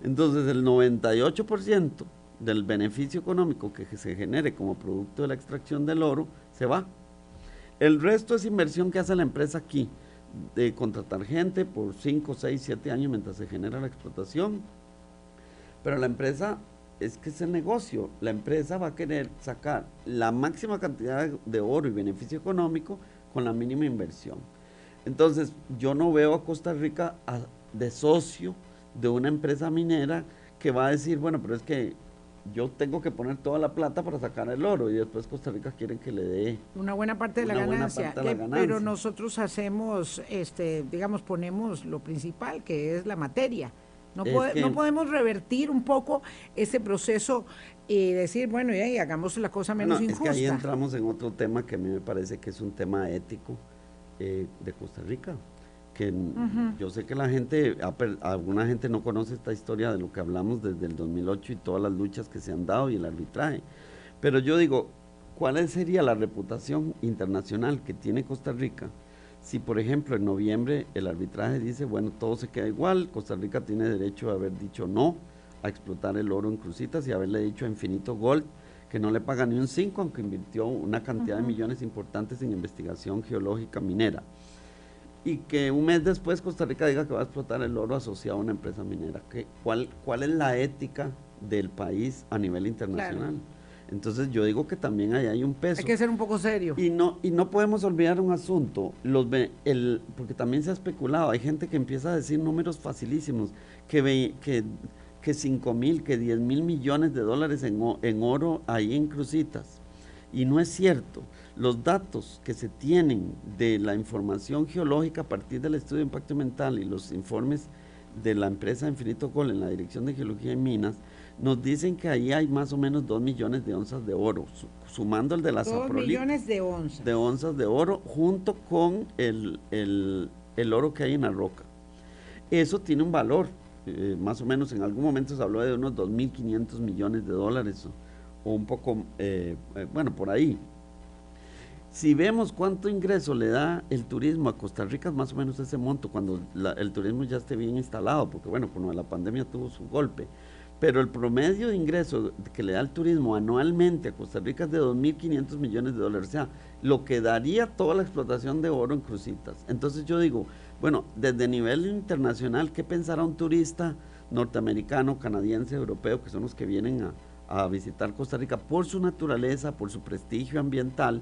Entonces el 98% del beneficio económico que se genere como producto de la extracción del oro se va. El resto es inversión que hace la empresa aquí, de contratar gente por 5, 6, 7 años mientras se genera la explotación. Pero la empresa es que es el negocio. La empresa va a querer sacar la máxima cantidad de oro y beneficio económico con la mínima inversión. Entonces, yo no veo a Costa Rica de socio de una empresa minera que va a decir, bueno, pero es que yo tengo que poner toda la plata para sacar el oro y después Costa Rica quieren que le dé una buena parte de, la ganancia, pero nosotros hacemos este digamos ponemos lo principal que es la materia no, no podemos revertir un poco ese proceso y decir, bueno, y hagamos la cosa menos injusta. Es que ahí entramos en otro tema que a mí me parece que es un tema ético eh, de Costa Rica. Que yo sé que la gente, alguna gente no conoce esta historia de lo que hablamos desde el 2008 y todas las luchas que se han dado y el arbitraje. Pero yo digo, ¿cuál sería la reputación internacional que tiene Costa Rica? Si, por ejemplo, en noviembre el arbitraje dice, bueno, todo se queda igual, Costa Rica tiene derecho a haber dicho no a explotar el oro en Crucitas y haberle dicho a Infinito Gold que no le paga ni un 5, aunque invirtió una cantidad de millones importantes en investigación geológica minera. Y que un mes después Costa Rica diga que va a explotar el oro asociado a una empresa minera. ¿Qué, cuál, ¿Cuál es la ética del país a nivel internacional? Entonces yo digo que también ahí hay un peso. Hay que ser un poco serio. Y no, y no podemos olvidar un asunto, los, el, porque también se ha especulado, hay gente que empieza a decir números facilísimos, que, que, que 5 mil, que 10 mil millones de dólares en, en oro ahí en Crucitas. Y no es cierto. Los datos que se tienen de la información geológica a partir del estudio de impacto ambiental y los informes de la empresa Infinito Col en la Dirección de Geología y Minas, nos dicen que ahí hay más o menos 2 millones de onzas de oro, sumando el de las 2 millones de onzas. De onzas de oro junto con el, oro que hay en la roca. eso tiene un valor. Eh, más o menos en algún momento se habló de unos 2.500 millones de dólares o, un poco, eh, eh, bueno, por ahí. Si vemos cuánto ingreso le da el turismo a Costa Rica, es más o menos ese monto, cuando el turismo ya esté bien instalado, porque bueno, con la pandemia tuvo su golpe. Pero el promedio de ingreso que le da el turismo anualmente a Costa Rica es de 2.500 millones de dólares, o sea, lo que daría toda la explotación de oro en crucitas. Entonces yo digo, bueno, desde nivel internacional, ¿qué pensará un turista norteamericano, canadiense, europeo, que son los que vienen a, a visitar Costa Rica por su naturaleza, por su prestigio ambiental?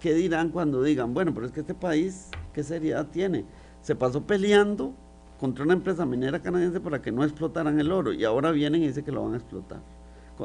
¿qué dirán cuando digan, bueno, pero es que este país, ¿qué seriedad tiene? Se pasó peleando contra una empresa minera canadiense para que no explotaran el oro y ahora vienen y dicen que lo van a explotar.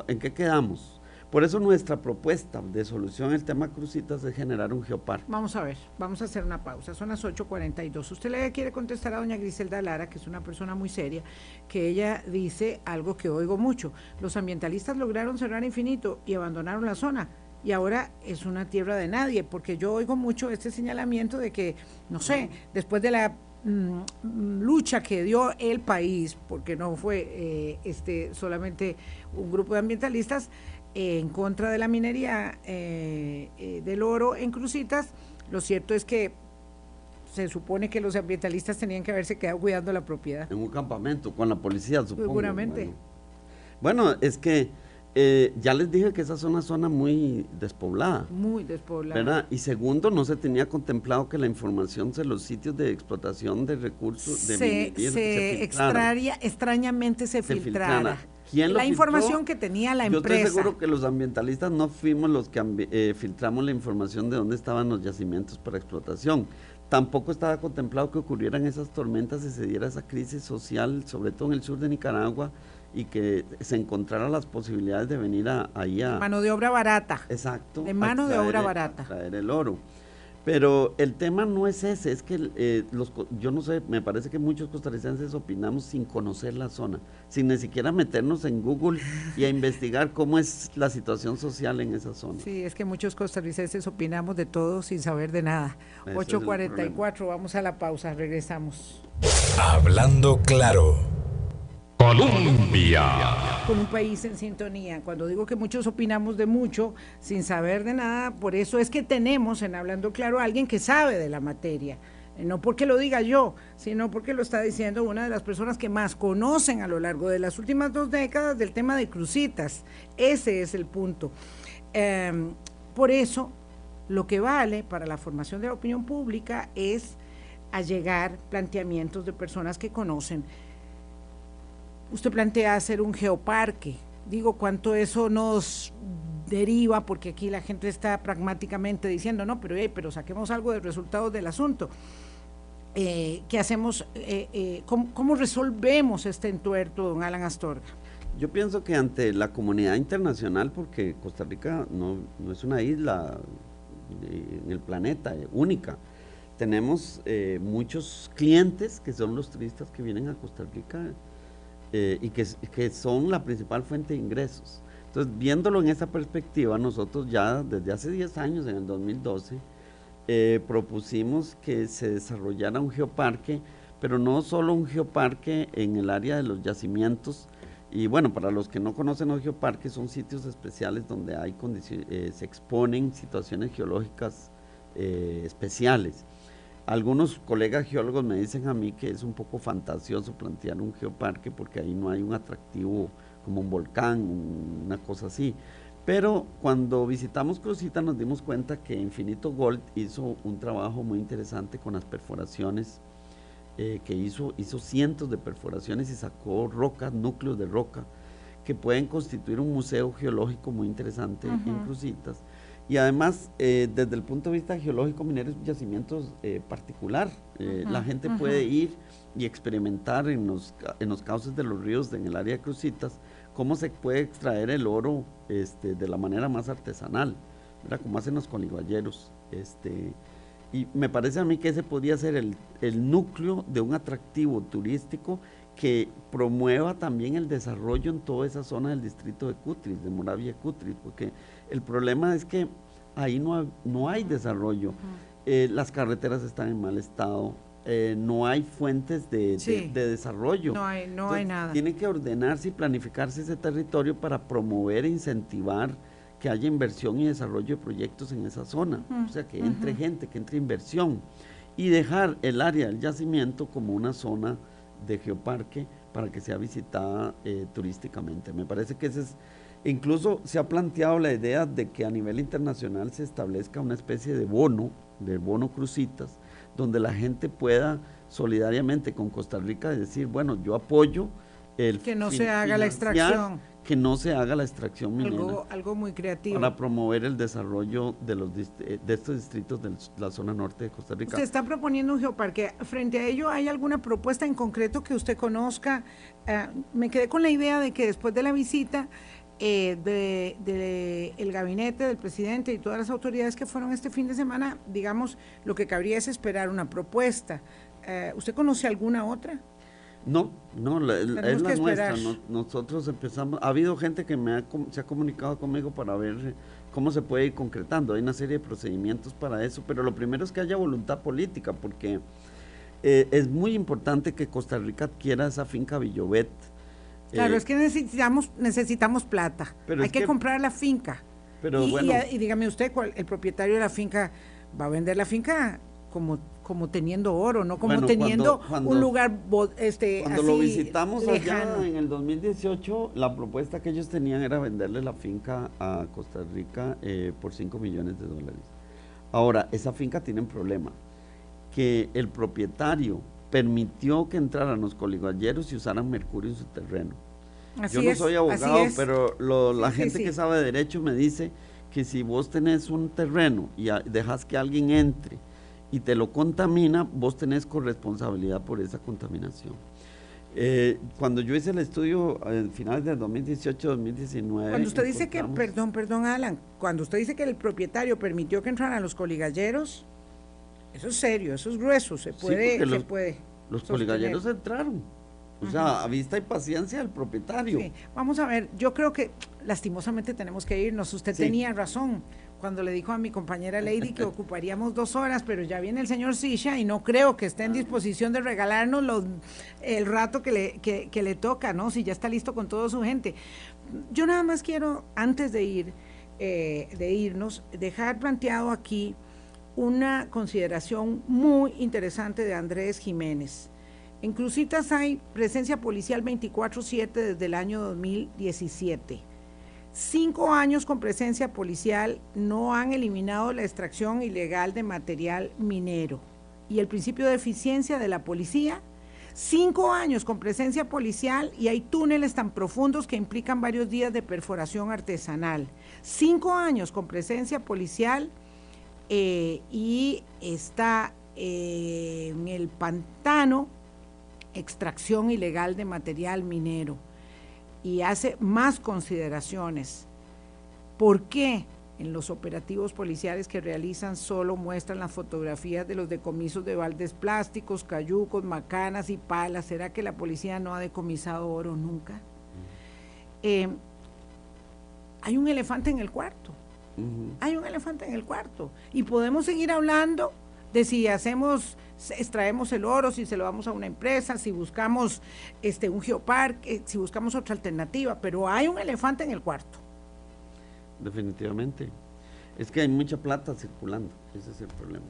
¿En qué quedamos? Por eso nuestra propuesta de solución al tema crucitas es generar un geoparque. Vamos a ver, vamos a hacer una pausa. Son las 8.42. Usted le quiere contestar a doña Griselda Lara, que es una persona muy seria, que ella dice algo que oigo mucho. Los ambientalistas lograron cerrar infinito y abandonaron la zona y ahora es una tierra de nadie, porque yo oigo mucho este señalamiento de que, no sé, después de la lucha que dio el país, porque no fue eh, este solamente un grupo de ambientalistas en contra de la minería eh, eh, del oro en Crucitas, lo cierto es que se supone que los ambientalistas tenían que haberse quedado cuidando la propiedad. En un campamento con la policía, supongo. Seguramente. bueno es que eh, ya les dije que esa es una zona muy despoblada. Muy despoblada. ¿verdad? Y segundo, no se tenía contemplado que la información de los sitios de explotación de recursos de se, se, extraña, extrañamente se, filtrara. la información que tenía la empresa. Yo estoy seguro que los ambientalistas no fuimos los que eh, filtramos la información de dónde estaban los yacimientos para explotación. Tampoco estaba contemplado que ocurrieran esas tormentas y se diera esa crisis social, sobre todo en el sur de Nicaragua, y que se encontraran las posibilidades de venir a, ahí a... Mano de obra barata. Exacto. De mano de obra barata. Traer el oro. Pero el tema no es ese, es que eh, los, yo no sé, me parece que muchos costarricenses opinamos sin conocer la zona, sin ni siquiera meternos en Google y a investigar cómo es la situación social en esa zona. Sí, es que muchos costarricenses opinamos de todo sin saber de nada. 8.44, vamos a la pausa, regresamos. Hablando claro. Colombia. Con un país en sintonía. Cuando digo que muchos opinamos de mucho sin saber de nada, por eso es que tenemos en Hablando Claro a alguien que sabe de la materia. Eh, no porque lo diga yo, sino porque lo está diciendo una de las personas que más conocen a lo largo de las últimas dos décadas del tema de crucitas. Ese es el punto. Em, por eso, lo que vale para la formación de la opinión pública es allegar planteamientos de personas que conocen usted plantea hacer un geoparque. Digo, cuánto eso nos deriva, porque aquí la gente está pragmáticamente diciendo, no, pero, pero saquemos algo de resultados del asunto. Eh, ¿Qué hacemos? Eh, eh, ¿cómo, resolvemos este entuerto, don Alan Astorga? Yo pienso que ante la comunidad internacional, porque Costa Rica no, no es una isla en el planeta única, tenemos muchos clientes que son los turistas que vienen a Costa Rica eh, y que, que, son la principal fuente de ingresos. Entonces, viéndolo en esa perspectiva, nosotros ya desde hace 10 años, en el 2012, eh, propusimos que se desarrollara un geoparque, pero no solo un geoparque en el área de los yacimientos, y bueno, para los que no conocen los geoparques, son sitios especiales donde hay eh, se exponen situaciones geológicas especiales. Algunos colegas geólogos me dicen a mí que es un poco fantasioso plantear un geoparque porque ahí no hay un atractivo como un volcán, una cosa así. Pero cuando visitamos Cruzita nos dimos cuenta que Infinito Gold hizo un trabajo muy interesante con las perforaciones, eh, que hizo, hizo cientos de perforaciones y sacó rocas, núcleos de roca, que pueden constituir un museo geológico muy interesante en Cruzitas y además, eh, desde el punto de vista geológico minero es un yacimiento eh, particular. Eh, la gente puede ir y experimentar en los, en los cauces de los ríos, en el área de Crucitas, cómo se puede extraer el oro este, de la manera más artesanal, ¿verdad? como hacen los coliguayeros. Este, y me parece a mí que ese podría ser el, el núcleo de un atractivo turístico que promueva también el desarrollo en toda esa zona del distrito de Cutris, de Moravia Cutris, porque el problema es que ahí no, no hay desarrollo. Eh, las carreteras están en mal estado, eh, no hay fuentes de, desarrollo. No hay, no hay nada. Tiene que ordenarse y planificarse ese territorio para promover e incentivar que haya inversión y desarrollo de proyectos en esa zona. o sea, que entre gente, que entre inversión. Y dejar el área del yacimiento como una zona de geoparque para que sea visitada eh, turísticamente. Me parece que ese es, incluso se ha planteado la idea de que a nivel internacional se establezca una especie de bono, de bono crucitas, donde la gente pueda solidariamente con Costa Rica decir, bueno, yo apoyo el... Que no se haga la extracción. Que no se haga la extracción minera. Algo, algo muy creativo. Para promover el desarrollo de, los, de estos distritos de la zona norte de Costa Rica. Usted está proponiendo un geoparque. Frente a ello, ¿hay alguna propuesta en concreto que usted conozca? Eh, me quedé con la idea de que después de la visita eh, de, el gabinete del presidente y todas las autoridades que fueron este fin de semana, digamos, lo que cabría es esperar una propuesta. Eh, ¿Usted conoce alguna otra? No, no, es la nuestra. nosotros empezamos, ha habido gente que me se ha comunicado conmigo para ver cómo se puede ir concretando. Hay una serie de procedimientos para eso, pero lo primero es que haya voluntad política, porque eh, es muy importante que Costa Rica adquiera esa finca Villovet Claro, eh, es que necesitamos, necesitamos plata. Hay que, comprar la finca. Pero y, bueno. y, dígame usted, ¿cuál, el propietario de la finca va a vender la finca como como teniendo oro, no como teniendo un lugar este Cuando lo visitamos allá en el 2018, la propuesta que ellos tenían era venderle la finca a Costa Rica eh, por 5 millones de dólares. Ahora, esa finca tiene un problema, que el propietario permitió que entraran los coligalleros y usaran mercurio en su terreno. Yo no soy abogado, pero la gente que sabe de derecho me dice que si vos tenés un terreno y dejas que alguien entre y te lo contamina, vos tenés corresponsabilidad por esa contaminación. Eh, cuando yo hice el estudio en finales del 2018-2019. Cuando usted dice que, perdón, perdón, Alan, cuando usted dice que el propietario permitió que entraran los coligalleros, eso es serio, eso es grueso, se puede, se los, puede. Los poligalleros entraron. O sea, a vista y paciencia del propietario. Sí. Vamos a ver, yo creo que lastimosamente tenemos que irnos. Usted tenía razón cuando le dijo a mi compañera Lady que ocuparíamos dos horas, pero ya viene el señor Sisha y no creo que esté en disposición de regalarnos los, el rato que le, que, le toca, ¿no? Si ya está listo con toda su gente. Yo nada más quiero, antes de ir, eh, de irnos, dejar planteado aquí una consideración muy interesante de Andrés Jiménez. En Crucitas hay presencia policial 24/7 desde el año 2017. Cinco años con presencia policial no han eliminado la extracción ilegal de material minero. Y el principio de eficiencia de la policía, cinco años con presencia policial y hay túneles tan profundos que implican varios días de perforación artesanal. Cinco años con presencia policial eh, y está eh, en el pantano extracción ilegal de material minero y hace más consideraciones. ¿Por qué en los operativos policiales que realizan solo muestran las fotografías de los decomisos de baldes plásticos, cayucos, macanas y palas? ¿Será que la policía no ha decomisado oro nunca? Eh, hay un elefante en el cuarto. Hay un elefante en el cuarto. Y podemos seguir hablando de si hacemos, extraemos el oro, si se lo damos a una empresa, si buscamos este un geoparque, si buscamos otra alternativa, pero hay un elefante en el cuarto. Definitivamente. Es que hay mucha plata circulando, ese es el problema.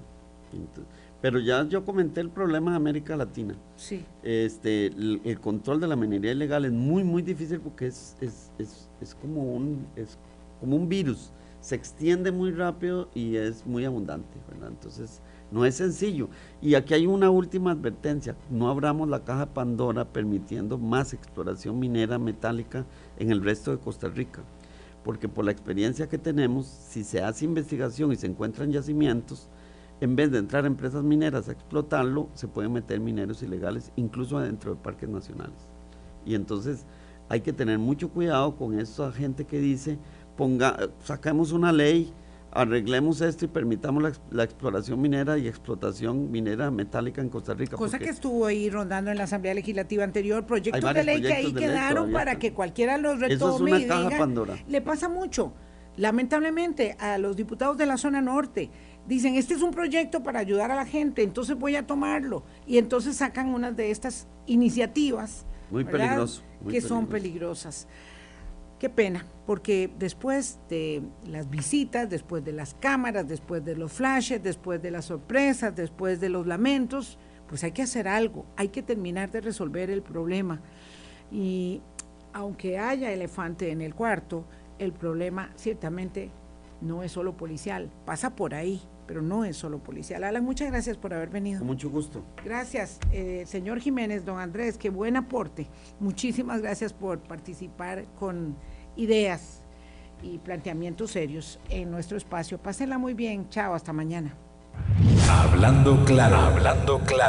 pero ya yo comenté el problema de América Latina. Sí. Este, el, control de la minería ilegal es muy, muy difícil porque es, es, es, es como un, es como un virus se extiende muy rápido y es muy abundante, ¿verdad? Entonces, no es sencillo. Y aquí hay una última advertencia, no abramos la caja Pandora permitiendo más exploración minera metálica en el resto de Costa Rica, porque por la experiencia que tenemos, si se hace investigación y se encuentran yacimientos, en vez de entrar empresas mineras a explotarlo, se pueden meter mineros ilegales, incluso dentro de parques nacionales. Y entonces hay que tener mucho cuidado con esa gente que dice, ponga, saquemos una ley, arreglemos esto y permitamos la, exploración minera y explotación minera metálica en Costa Rica. Cosa que estuvo ahí rondando en la Asamblea Legislativa anterior, proyectos de ley que ahí quedaron para que cualquiera los retome Eso es una caja Pandora. Le pasa mucho. Lamentablemente a los diputados de la zona norte dicen, este es un proyecto para ayudar a la gente, entonces voy a tomarlo. Y entonces sacan unas de estas iniciativas. Muy peligroso. que son peligrosas. Qué pena, porque después de las visitas, después de las cámaras, después de los flashes, después de las sorpresas, después de los lamentos, pues hay que hacer algo, hay que terminar de resolver el problema. Y aunque haya elefante en el cuarto, el problema ciertamente no es solo policial, pasa por ahí, pero no es solo policial. Alan, muchas gracias por haber venido. Con mucho gusto. Gracias, eh, señor Jiménez, don Andrés, qué buen aporte. Muchísimas gracias por participar con ideas y planteamientos serios en nuestro espacio. Pásenla muy bien. Chao, hasta mañana. Hablando claro, hablando claro.